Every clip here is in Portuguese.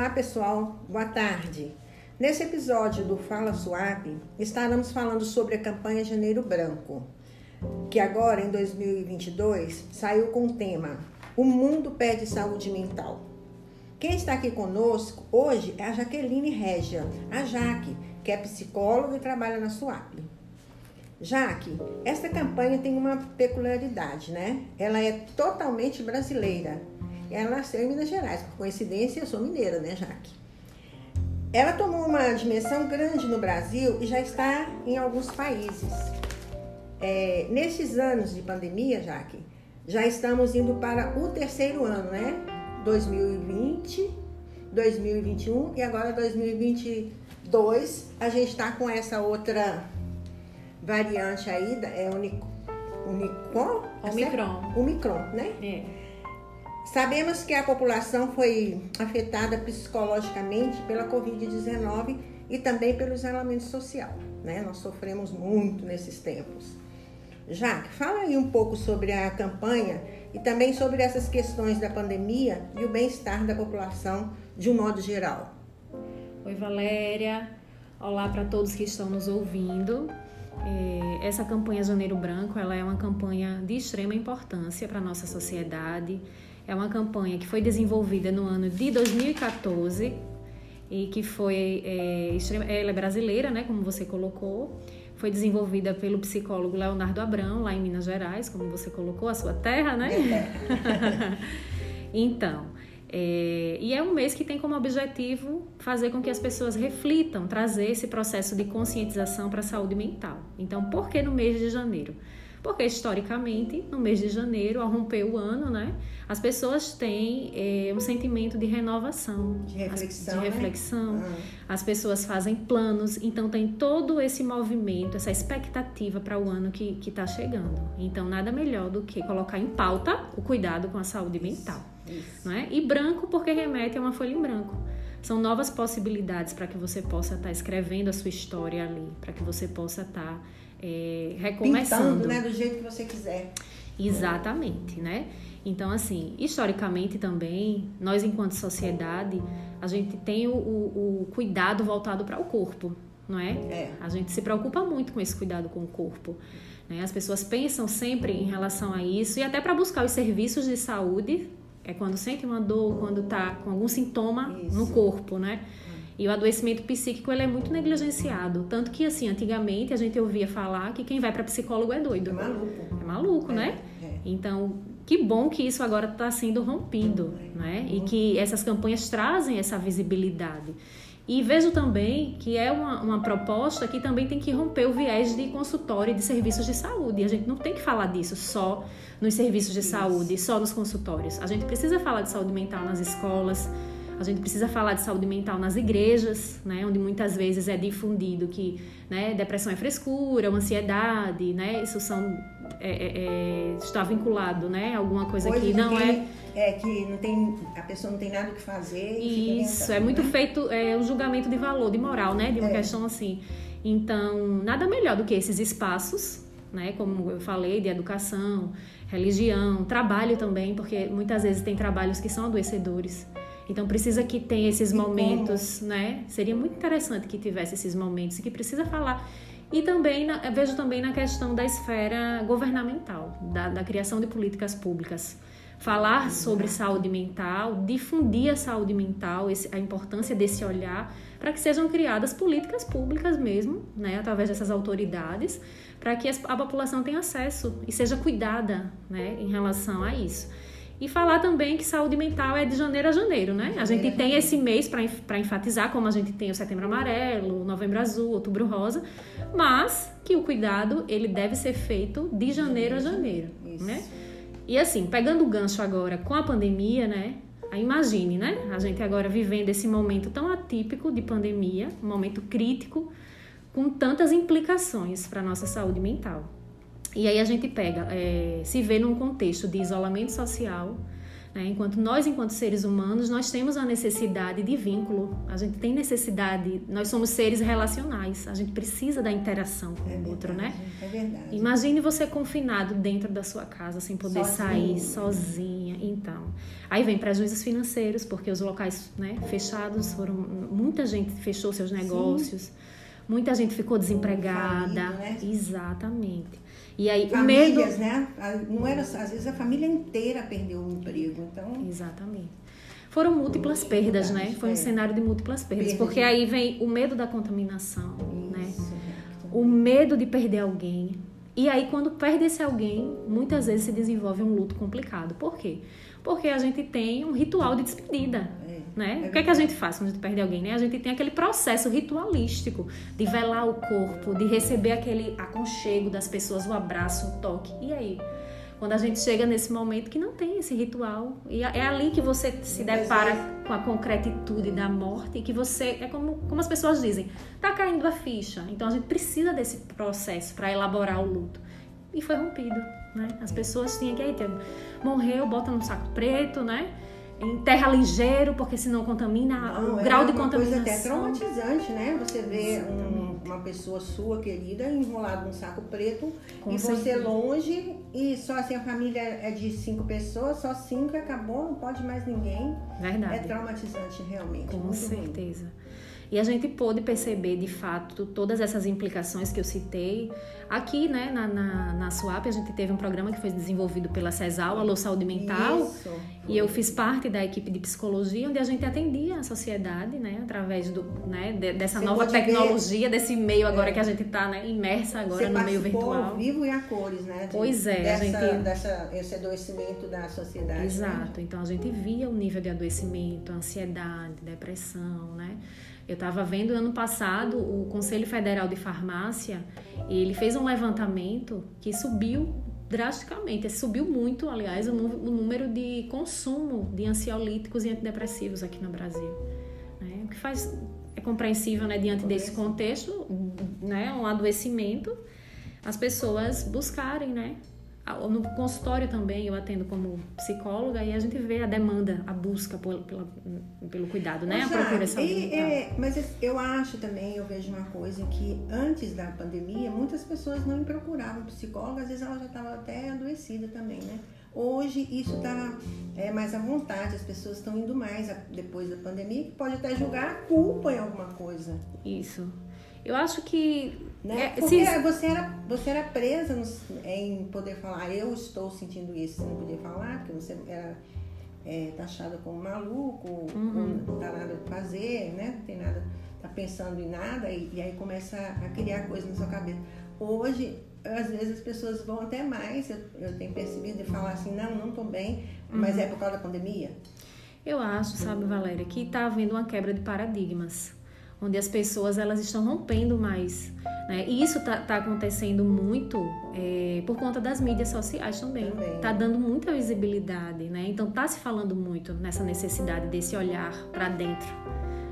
Olá pessoal, boa tarde. Nesse episódio do Fala Swap, estaremos falando sobre a campanha Janeiro Branco, que agora em 2022 saiu com o tema O Mundo Pede Saúde Mental. Quem está aqui conosco hoje é a Jaqueline Regia, a Jaque, que é psicóloga e trabalha na SWAP. Jaque, esta campanha tem uma peculiaridade, né? Ela é totalmente brasileira. Ela nasceu em Minas Gerais, por coincidência eu sou mineira, né, Jaque? Ela tomou uma dimensão grande no Brasil e já está em alguns países. É, nesses anos de pandemia, Jaque, já estamos indo para o terceiro ano, né? 2020, 2021 e agora 2022. A gente está com essa outra variante aí, é? Unicron? Omicron. Omicron, né? É. Sabemos que a população foi afetada psicologicamente pela Covid-19 e também pelo isolamento social, né? Nós sofremos muito nesses tempos. Jaque, fala aí um pouco sobre a campanha e também sobre essas questões da pandemia e o bem-estar da população de um modo geral. Oi, Valéria. Olá para todos que estão nos ouvindo. É, essa campanha Janeiro Branco ela é uma campanha de extrema importância para a nossa sociedade. É uma campanha que foi desenvolvida no ano de 2014 e que foi é, ela é brasileira, né, como você colocou. Foi desenvolvida pelo psicólogo Leonardo Abrão, lá em Minas Gerais, como você colocou, a sua terra, né? então, é, e é um mês que tem como objetivo fazer com que as pessoas reflitam, trazer esse processo de conscientização para a saúde mental. Então, por que no mês de janeiro? Porque historicamente, no mês de janeiro, ao romper o ano, né, as pessoas têm é, um sentimento de renovação, de reflexão. As, de reflexão. Né? As pessoas fazem planos, então tem todo esse movimento, essa expectativa para o ano que está chegando. Então, nada melhor do que colocar em pauta o cuidado com a saúde mental. Isso. Não é? E branco porque remete a uma folha em branco. São novas possibilidades para que você possa estar tá escrevendo a sua história ali, para que você possa estar tá, é, recomeçando. Pintando, né? Do jeito que você quiser. Exatamente, né? Então, assim, historicamente também, nós enquanto sociedade, a gente tem o, o, o cuidado voltado para o corpo, não é? é? A gente se preocupa muito com esse cuidado com o corpo. Né? As pessoas pensam sempre em relação a isso e até para buscar os serviços de saúde é quando sente uma dor, quando está com algum sintoma Isso. no corpo, né? E o adoecimento psíquico ele é muito negligenciado. Tanto que, assim, antigamente a gente ouvia falar que quem vai para psicólogo é doido. É maluco. É maluco, é, né? É. Então, que bom que isso agora está sendo rompido, né? E que essas campanhas trazem essa visibilidade. E vejo também que é uma, uma proposta que também tem que romper o viés de consultório e de serviços de saúde. A gente não tem que falar disso só nos serviços de Isso. saúde, só nos consultórios. A gente precisa falar de saúde mental nas escolas, a gente precisa falar de saúde mental nas igrejas, né, onde muitas vezes é difundido que né, depressão é frescura, ansiedade, né, isso são é, é, é, está vinculado, né, alguma coisa Coisa que não é é que não tem a pessoa não tem nada que fazer. Isso é muito né? feito é um julgamento de valor, de moral, né, de uma é. questão assim. Então nada melhor do que esses espaços, né, como eu falei, de educação, religião, trabalho também, porque muitas vezes tem trabalhos que são adoecedores. Então precisa que tenha esses momentos, né? Seria muito interessante que tivesse esses momentos e que precisa falar. E também na, vejo também na questão da esfera governamental, da, da criação de políticas públicas. Falar sobre saúde mental, difundir a saúde mental, a importância desse olhar, para que sejam criadas políticas públicas mesmo, né, através dessas autoridades, para que a população tenha acesso e seja cuidada né, em relação a isso. E falar também que saúde mental é de janeiro a janeiro, né? A gente tem esse mês para enfatizar, como a gente tem o setembro amarelo, novembro azul, outubro rosa, mas que o cuidado ele deve ser feito de janeiro a janeiro, Isso. né? E assim, pegando o gancho agora com a pandemia, né? Imagine, né? A gente agora vivendo esse momento tão atípico de pandemia, um momento crítico, com tantas implicações para a nossa saúde mental. E aí a gente pega, é, se vê num contexto de isolamento social, Né? Enquanto nós, enquanto seres humanos, nós temos a necessidade de vínculo. A gente tem necessidade, nós somos seres relacionais. A gente precisa da interação com É o outro, verdade, né? É verdade. Imagine você confinado dentro da sua casa, sem poder sair, sozinha. Então, aí vem prejuízos financeiros, porque os locais né, fechados foram. Muita gente fechou seus negócios, muita gente ficou desempregada. Falido, né? Exatamente. E aí, o medo. Famílias, né? Não era, às vezes a família inteira perdeu o emprego. Então, Exatamente. Foram múltiplas perdas, né? Foi um É. cenário de múltiplas perdas. Perda Porque aí vem o medo da contaminação, né? isso. o medo de perder alguém. E aí, quando perde esse alguém, muitas vezes se desenvolve um luto complicado. Por quê? Porque a gente tem um ritual de despedida. É. Né? É o que, é que a gente faz quando a gente perde alguém? Né? A gente tem aquele processo ritualístico de velar o corpo, de receber aquele aconchego das pessoas, o abraço, o toque. E aí? Quando a gente chega nesse momento que não tem esse ritual, e é ali que você se depara vezes- com a concretitude da morte, e que você, é como, como as pessoas dizem, tá caindo a ficha. Então a gente precisa desse processo para elaborar o luto. E foi rompido, né? As pessoas tinham que, eita, morreu, bota num saco preto, né? Enterra ligeiro, porque senão contamina Não, o é grau de uma coisa até contaminação. traumatizante, né? Você vê um- uma pessoa sua querida enrolada num saco preto Com e você certeza. longe e só assim a família é de cinco pessoas, só cinco acabou, não pode mais ninguém. Verdade. É traumatizante realmente. Com muito ruim. E a gente pôde perceber, de fato, todas essas implicações que eu citei. Aqui, né, na, na, na SUAP, a gente teve um programa que foi desenvolvido pela CESAL, Alô Saúde Mental. Isso. E eu fiz parte da equipe de psicologia, onde a gente atendia a sociedade, né, através do, né, de- dessa Você nova pode ver- tecnologia, desse meio agora É. que a gente está né, imersa agora Você no meio virtual. ao vivo e a cores, né? de- Pois é, a Dessa, gente- dessa, esse adoecimento da sociedade. né? Exato. Então a gente via o nível de adoecimento, ansiedade, depressão, né? Eu estava vendo ano passado o Conselho Federal de Farmácia, ele fez um levantamento que subiu drasticamente, subiu muito, aliás, o, número de consumo de ansiolíticos e antidepressivos aqui no Brasil. Né? O que faz é compreensível, né, diante desse contexto, né, um adoecimento, as pessoas buscarem, né, no consultório também eu atendo como psicóloga e a gente vê a demanda, a busca por, pela- pelo cuidado, né? A Mas, procura ah, de saúde é, mas eu acho também, eu vejo uma coisa que antes da pandemia, muitas pessoas não procuravam psicólogo, às vezes ela já estava até adoecida também, né? Hoje isso está é, mais à vontade, as pessoas estão indo mais a- depois da pandemia, que pode até julgar a culpa em alguma coisa. Isso. Eu acho que Né? É, Porque se- você, era, você era presa no- em poder falar, eu estou sentindo isso, você não podia falar, porque você era é, taxada como maluco, Uhum. não dá nada pra fazer, né? Não tem nada, tá pensando em nada, e, e aí começa a criar coisas na sua cabeça. Hoje, às vezes as pessoas vão até mais, eu, eu tenho percebido, de falar assim, não, não tô bem, mas Uhum. é por causa da pandemia. Eu acho, sabe, Valéria, que está havendo uma quebra de paradigmas, onde as pessoas elas estão rompendo mais, né? E isso está acontecendo muito é, por conta das mídias sociais também. Também. Está dando muita visibilidade, né? Então está se falando muito nessa necessidade desse olhar para dentro,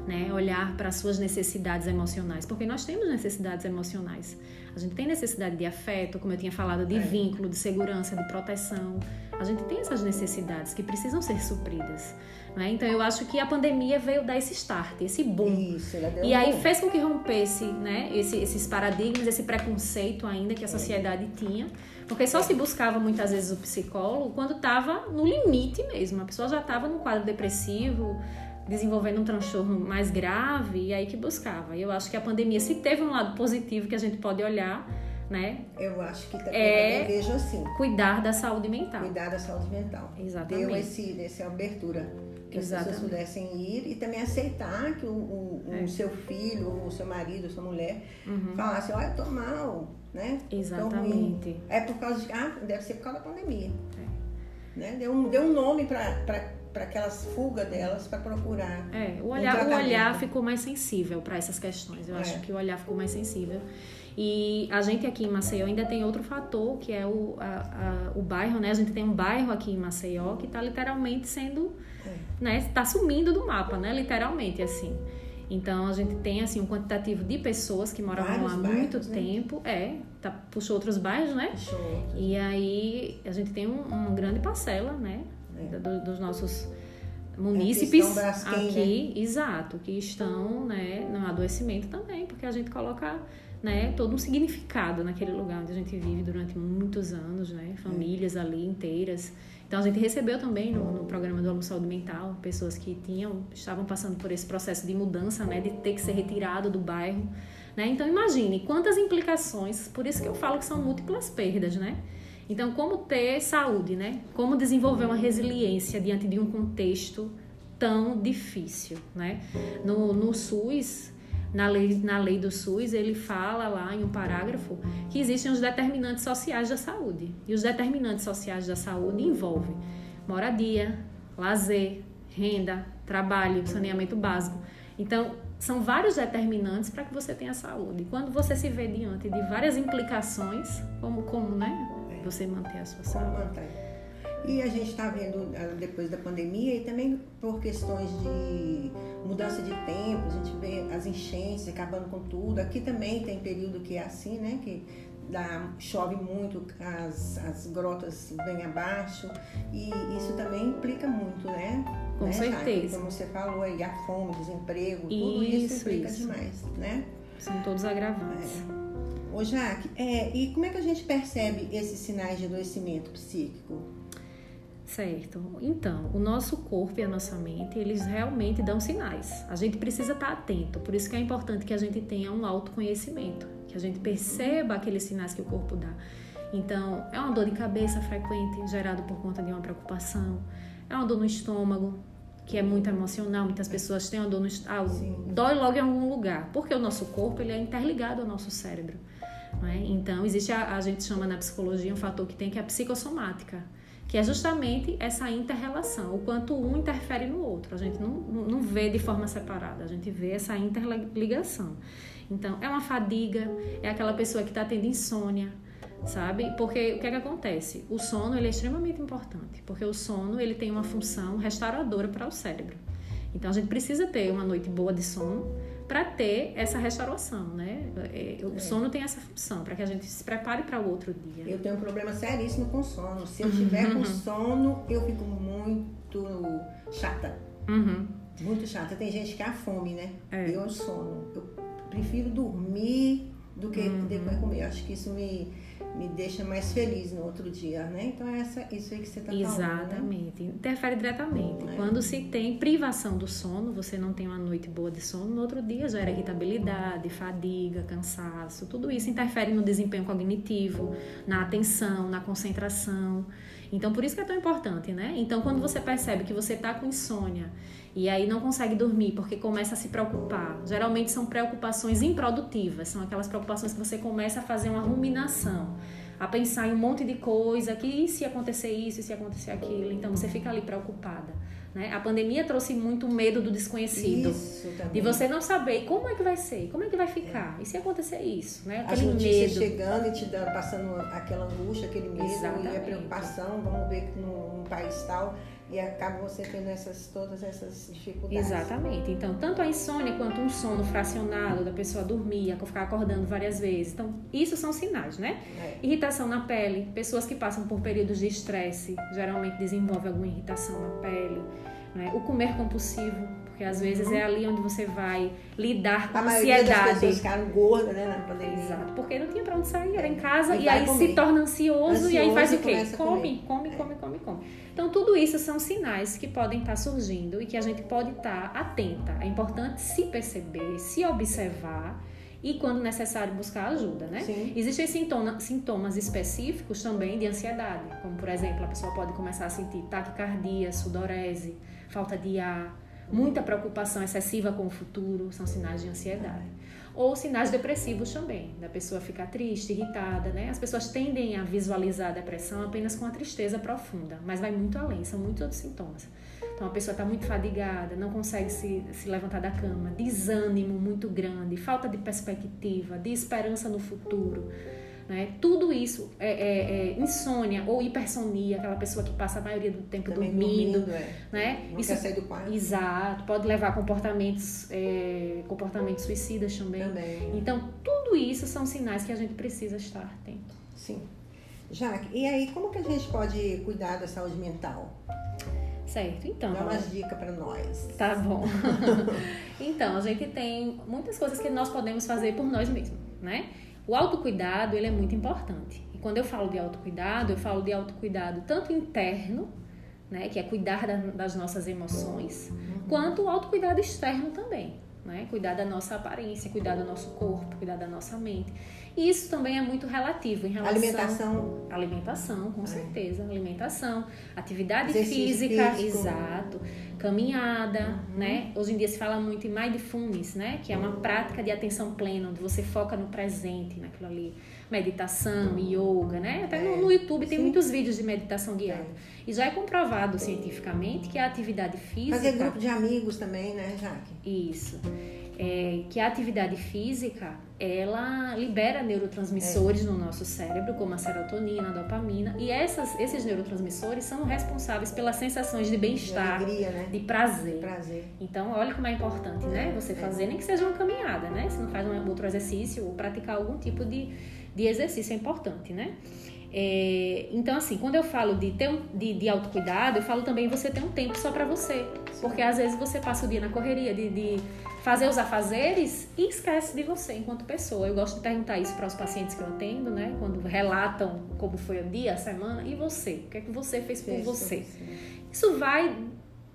né? Olhar para as suas necessidades emocionais, porque nós temos necessidades emocionais. A gente tem necessidade de afeto, como eu tinha falado, de É. vínculo, de segurança, de proteção. A gente tem essas necessidades que precisam ser supridas. né? Então eu acho que a pandemia veio dar esse start, esse boom. Isso, ela deu E aí um- fez com que rompesse né, esse- esses paradigmas, esse preconceito ainda que a sociedade tinha. Porque só se buscava muitas vezes o psicólogo quando estava no limite mesmo. A pessoa já estava num quadro depressivo, desenvolvendo um transtorno mais grave, e aí que buscava. Eu acho que a pandemia, se teve um lado positivo que a gente pode olhar, né, Eu acho que também, É- vejo assim. cuidar da saúde mental. cuidar da saúde mental. Exatamente. Deu esse, essa abertura que as Exatamente. pessoas pudessem ir e também aceitar que o, o- o É. seu filho, o seu marido, a sua mulher Uhum. falasse, olha, eu tô mal, né? Exatamente. É por causa de. Ah, deve ser por causa da pandemia. É. Né? Deu, um, deu um nome para aquelas fugas delas para procurar. É, o um olhar, o tratamento. olhar ficou mais sensível para essas questões. Eu É. acho que o olhar ficou mais sensível. E a gente aqui em Maceió ainda tem outro fator, que é o, a- a- o bairro, né? A gente tem um bairro aqui em Maceió que está literalmente sendo, É. né? Está sumindo do mapa, né? Literalmente, assim. Então a gente tem assim um quantitativo de pessoas que moravam lá há muito né? tempo. É, tá, puxou outros bairros, né? Show. E aí a gente tem um- uma grande parcela, né? É. do, dos nossos munícipes é aqui, né? exato, que estão né, no adoecimento também, porque a gente coloca né, todo um significado naquele lugar onde a gente vive durante muitos anos, né, famílias é. ali inteiras. Então a gente recebeu também no, no programa do Aluno Saúde Mental pessoas que tinham estavam passando por esse processo de mudança, né, de ter que ser retirado do bairro, né? Então imagine quantas implicações, por isso que eu falo que são múltiplas perdas, né? Então como ter saúde, né? Como desenvolver uma resiliência diante de um contexto tão difícil, né? No, no SUS na lei, na lei do SUS, ele fala lá em um parágrafo que existem os determinantes sociais da saúde. E os determinantes sociais da saúde envolvem moradia, lazer, renda, trabalho, saneamento básico. Então, são vários determinantes para que você tenha saúde. Quando você se vê diante de várias implicações, como, como né, você manter a sua saúde. E a gente está vendo ah, depois da pandemia e também por questões de mudança de tempo, a gente vê as enchentes acabando com tudo. Aqui também tem período que é assim, né? Que dá, chove muito, as, as grotas vêm abaixo e isso também implica muito, né? Com né, certeza. Como você falou aí, a fome, desemprego, tudo isso, isso implica isso. demais, né? São todos agravantes. É. Ô Jaque, é, e como é que a gente percebe esses sinais de adoecimento psíquico? Certo. Então, o nosso corpo e a nossa mente, eles realmente dão sinais. A gente precisa estar atento. Por isso que é importante que a gente tenha um autoconhecimento, que a gente perceba aqueles sinais que o corpo dá. Então, é uma dor de cabeça frequente, gerada por conta de uma preocupação. É uma dor no estômago, que é muito emocional. Muitas pessoas têm uma dor no estômago. Ah, dói logo em algum lugar, porque o nosso corpo ele é interligado ao nosso cérebro. É? Então, existe a, a gente chama na psicologia um fator que tem que é a psicossomática que é justamente essa interrelação, o quanto um interfere no outro. A gente não, não vê de forma separada, a gente vê essa interligação. Então, é uma fadiga, é aquela pessoa que está tendo insônia, sabe? Porque o que é que acontece? O sono ele é extremamente importante, porque o sono ele tem uma função restauradora para o cérebro. Então, a gente precisa ter uma noite boa de sono para ter essa restauração, né? É, o é. sono tem essa função, para que a gente se prepare para o outro dia. Eu tenho um problema seríssimo com sono. Se eu tiver com sono, eu fico muito chata. Uhum. Muito chata. Tem gente que é a fome, né? É. Eu sono. Eu prefiro dormir do que uhum. depois comer. Acho que isso me me deixa mais feliz no outro dia, né? Então é essa, isso aí que você está falando. Né? Exatamente, né? interfere diretamente. É. Quando se tem privação do sono, você não tem uma noite boa de sono, no outro dia gera irritabilidade, fadiga, cansaço, tudo isso interfere no desempenho cognitivo, na atenção, na concentração. Então por isso que é tão importante, né? Então quando você percebe que você está com insônia e aí não consegue dormir porque começa a se preocupar. Geralmente são preocupações improdutivas, são aquelas preocupações que você começa a fazer uma ruminação, a pensar em um monte de coisa, que e se acontecer isso, e se acontecer aquilo, então você fica ali preocupada. Né? A pandemia trouxe muito medo do desconhecido. Isso, de você não saber como é que vai ser, como é que vai ficar, é. e se acontecer isso, né? Aquele As medo. chegando e te dando, passando aquela angústia, aquele medo Exatamente. e a preocupação, vamos ver que num, num país tal e acaba você tendo essas, todas essas dificuldades. Exatamente. Então, tanto a insônia quanto um sono fracionado, da pessoa dormir, ficar acordando várias vezes. Então, isso são sinais, né? É. Irritação na pele. Pessoas que passam por períodos de estresse geralmente desenvolvem alguma irritação na pele. Né? O comer compulsivo, porque às vezes uhum. é ali onde você vai lidar com a ansiedade. Das pessoas ficaram gordas, né, na pandemia. Exato, porque não tinha para onde sair, era em casa e, e aí comer. se torna ansioso, ansioso, e aí faz o quê? Come, come, é. come, come, come. Então tudo isso são sinais que podem estar surgindo e que a gente pode estar atenta. É importante se perceber, se observar e, quando necessário, buscar ajuda, né? Sim. Existem sintoma, sintomas específicos também de ansiedade, como, por exemplo, a pessoa pode começar a sentir taquicardia, sudorese, falta de ar, muita preocupação excessiva com o futuro, são sinais de ansiedade. Ou sinais depressivos também, da pessoa ficar triste, irritada, né? As pessoas tendem a visualizar a depressão apenas com a tristeza profunda, mas vai muito além, são muitos outros sintomas. Então a pessoa está muito fadigada, não consegue se, se levantar da cama, desânimo muito grande, falta de perspectiva, de esperança no futuro. Né? Tudo isso é, é, é, insônia ou hipersonia, aquela pessoa que passa a maioria do tempo Também dormindo, dormindo é. né? Não isso, quer sair do quarto. Exato, pode levar a comportamentos, é, comportamentos suicidas também. também. Então, tudo isso são sinais que a gente precisa estar atento. Sim. Jaque, e aí como que a gente pode cuidar da saúde mental? Certo, então. Dá umas dicas para nós. Tá bom. então, a gente tem muitas coisas que nós podemos fazer por nós mesmos, né? O autocuidado, ele é muito importante. E quando eu falo de autocuidado, eu falo de autocuidado tanto interno, né, que é cuidar das nossas emoções, uhum. quanto o autocuidado externo também, né? Cuidar da nossa aparência, cuidar do nosso corpo, cuidar da nossa mente. E isso também é muito relativo em relação alimentação, alimentação, com é. certeza, alimentação, atividade física, físico. exato, caminhada, uhum. né? Hoje em dia se fala muito em mindfulness, né? Que é uma prática de atenção plena, onde você foca no presente, naquilo ali meditação, yoga, né? Até no, no YouTube tem Sim. muitos vídeos de meditação guiada. E já é comprovado cientificamente que a atividade física. Fazer grupo de amigos também, né, Jaque? Isso. É, que a atividade física ela libera neurotransmissores é. no nosso cérebro, como a serotonina, a dopamina, e essas, esses neurotransmissores são responsáveis pelas sensações de bem-estar, de, né? de prazer. prazer. Então, olha como é importante, né? Você é. fazer, nem que seja uma caminhada, né? Se não faz um outro exercício ou praticar algum tipo de, de exercício é importante, né? É, então, assim, quando eu falo de, ter um, de, de autocuidado, eu falo também você ter um tempo só para você. Porque às vezes você passa o dia na correria de, de fazer os afazeres e esquece de você enquanto pessoa. Eu gosto de perguntar isso para os pacientes que eu atendo, né? Quando relatam como foi o dia, a semana. E você? O que é que você fez por você? Isso vai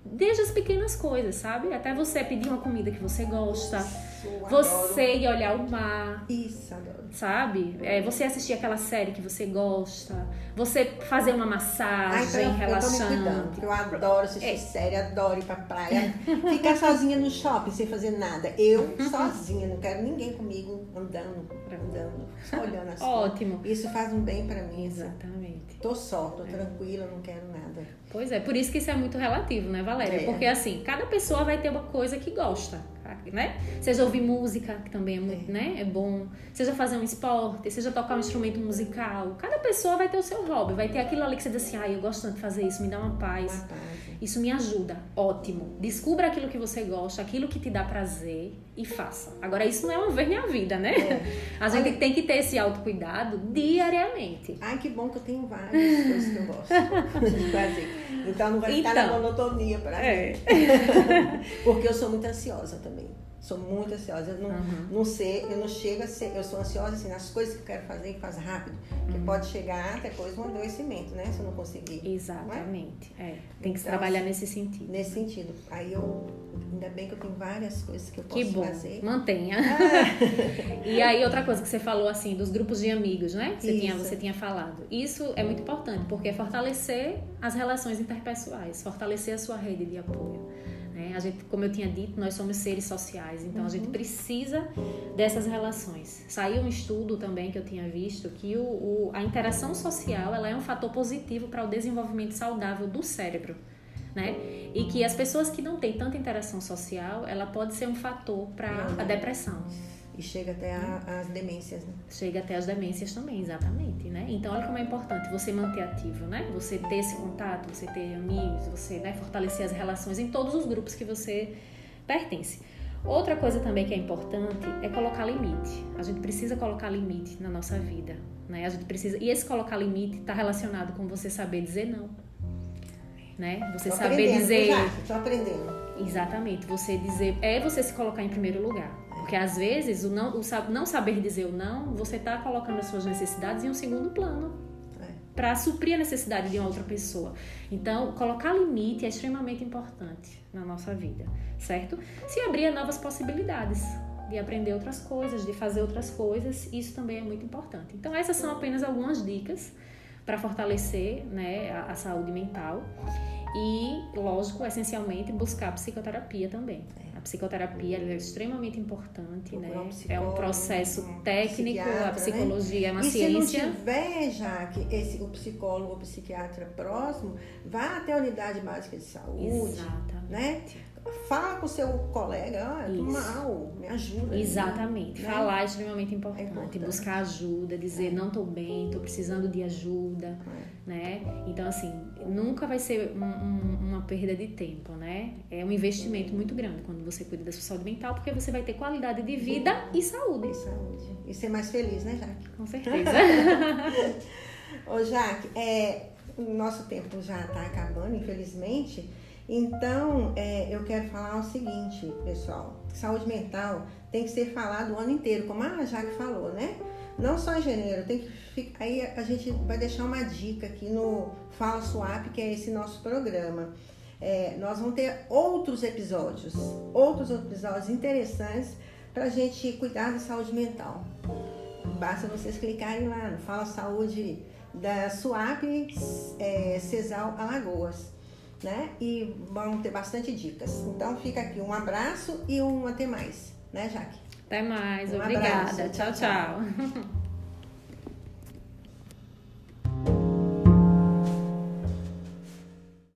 desde as pequenas coisas, sabe? Até você pedir uma comida que você gosta, Isso, você ir olhar o mar. Isso, adoro sabe? É, você assistir aquela série que você gosta, você fazer uma massagem Ai, relaxante. Eu, tô me cuidando, eu adoro assistir é. série, adoro ir pra praia. Ficar sozinha no shopping sem fazer nada. Eu sozinha, não quero ninguém comigo andando, andando, só olhando as Ótimo. Isso faz um bem para mim. Exatamente. Tô só, tô é. tranquila, não quero nada. Pois é, por isso que isso é muito relativo, né, Valéria? É. Porque assim, cada pessoa vai ter uma coisa que gosta né? Seja ouvir música, que também é, muito, é. Né? é bom, seja fazer um esporte, seja tocar um instrumento musical. Cada pessoa vai ter o seu hobby, vai ter aquilo ali que você diz assim, ah, eu gosto tanto de fazer isso, me dá uma paz. Uma paz. Isso me ajuda. Ótimo. Descubra aquilo que você gosta, aquilo que te dá prazer e faça. Agora, isso não é uma vez na vida, né? É. A gente Olha... tem que ter esse autocuidado diariamente. Ai, que bom que eu tenho várias coisas que eu gosto de fazer. Então não vai então, ficar na então, monotonia para é. mim. Porque eu sou muito ansiosa também. Sou muito ansiosa. Eu não, uhum. não sei, eu não chego a ser. Eu sou ansiosa assim, nas coisas que eu quero fazer, que faz rápido. Que uhum. pode chegar até coisa um adoecimento, né? Se eu não conseguir. Exatamente. É? É. Tem que então, trabalhar nesse sentido. Nesse sentido. Aí eu. Ainda bem que eu tenho várias coisas que eu posso que bom. fazer. Mantenha. Ah. e aí, outra coisa que você falou assim, dos grupos de amigos, né? Que você, tinha, você tinha falado. Isso é muito importante, porque é fortalecer as relações interpessoais, fortalecer a sua rede de apoio. Né? A gente, como eu tinha dito, nós somos seres sociais, então uhum. a gente uhum. precisa dessas relações. Saiu um estudo também que eu tinha visto que o, o a interação social ela é um fator positivo para o desenvolvimento saudável do cérebro. Né? E que as pessoas que não têm tanta interação social, ela pode ser um fator para a depressão. E chega até as demências, né? Chega até as demências também, exatamente, né? Então, olha como é importante você manter ativo, né? Você ter esse contato, você ter amigos, você né, fortalecer as relações em todos os grupos que você pertence. Outra coisa também que é importante é colocar limite. A gente precisa colocar limite na nossa vida, né? A gente precisa e esse colocar limite está relacionado com você saber dizer não, né? Você tô saber dizer. Estou aprendendo. Exatamente. Você dizer é você se colocar em primeiro lugar. Porque às vezes o não, o não saber dizer o não, você está colocando as suas necessidades em um segundo plano é. para suprir a necessidade de uma outra pessoa. Então, colocar limite é extremamente importante na nossa vida, certo? Se abrir a novas possibilidades de aprender outras coisas, de fazer outras coisas, isso também é muito importante. Então, essas são apenas algumas dicas para fortalecer né, a, a saúde mental e, lógico, essencialmente buscar psicoterapia também. É psicoterapia é extremamente importante, né? É um processo técnico, a né? psicologia né? é uma e ciência. se não tiver, já que esse, o psicólogo ou psiquiatra próximo, vá até a unidade básica de saúde, Exatamente. né? Fala com o seu colega, ah, eu tô mal, me ajuda. Exatamente. Né? Falar é extremamente importante. É importante. Buscar ajuda, dizer é. não tô bem, tô precisando de ajuda, é. né? Então, assim, nunca vai ser um, um, uma perda de tempo, né? É um investimento muito grande quando você cuida da sua saúde mental, porque você vai ter qualidade de vida e saúde. E saúde. E ser mais feliz, né, Jaque? Com certeza. Ô, Jaque, é, o nosso tempo já está acabando, infelizmente. Então, é, eu quero falar o seguinte, pessoal: saúde mental tem que ser falado o ano inteiro, como a Jaque falou, né? Não só em janeiro, tem que ficar. Aí a gente vai deixar uma dica aqui no Fala Swap, que é esse nosso programa. É, nós vamos ter outros episódios, outros episódios interessantes para a gente cuidar da saúde mental. Basta vocês clicarem lá no Fala Saúde da SUAP é, Cesal Alagoas, né? E vão ter bastante dicas. Então fica aqui um abraço e um até mais, né, Jaque? Até mais, um obrigada. Abraço. tchau. tchau. tchau.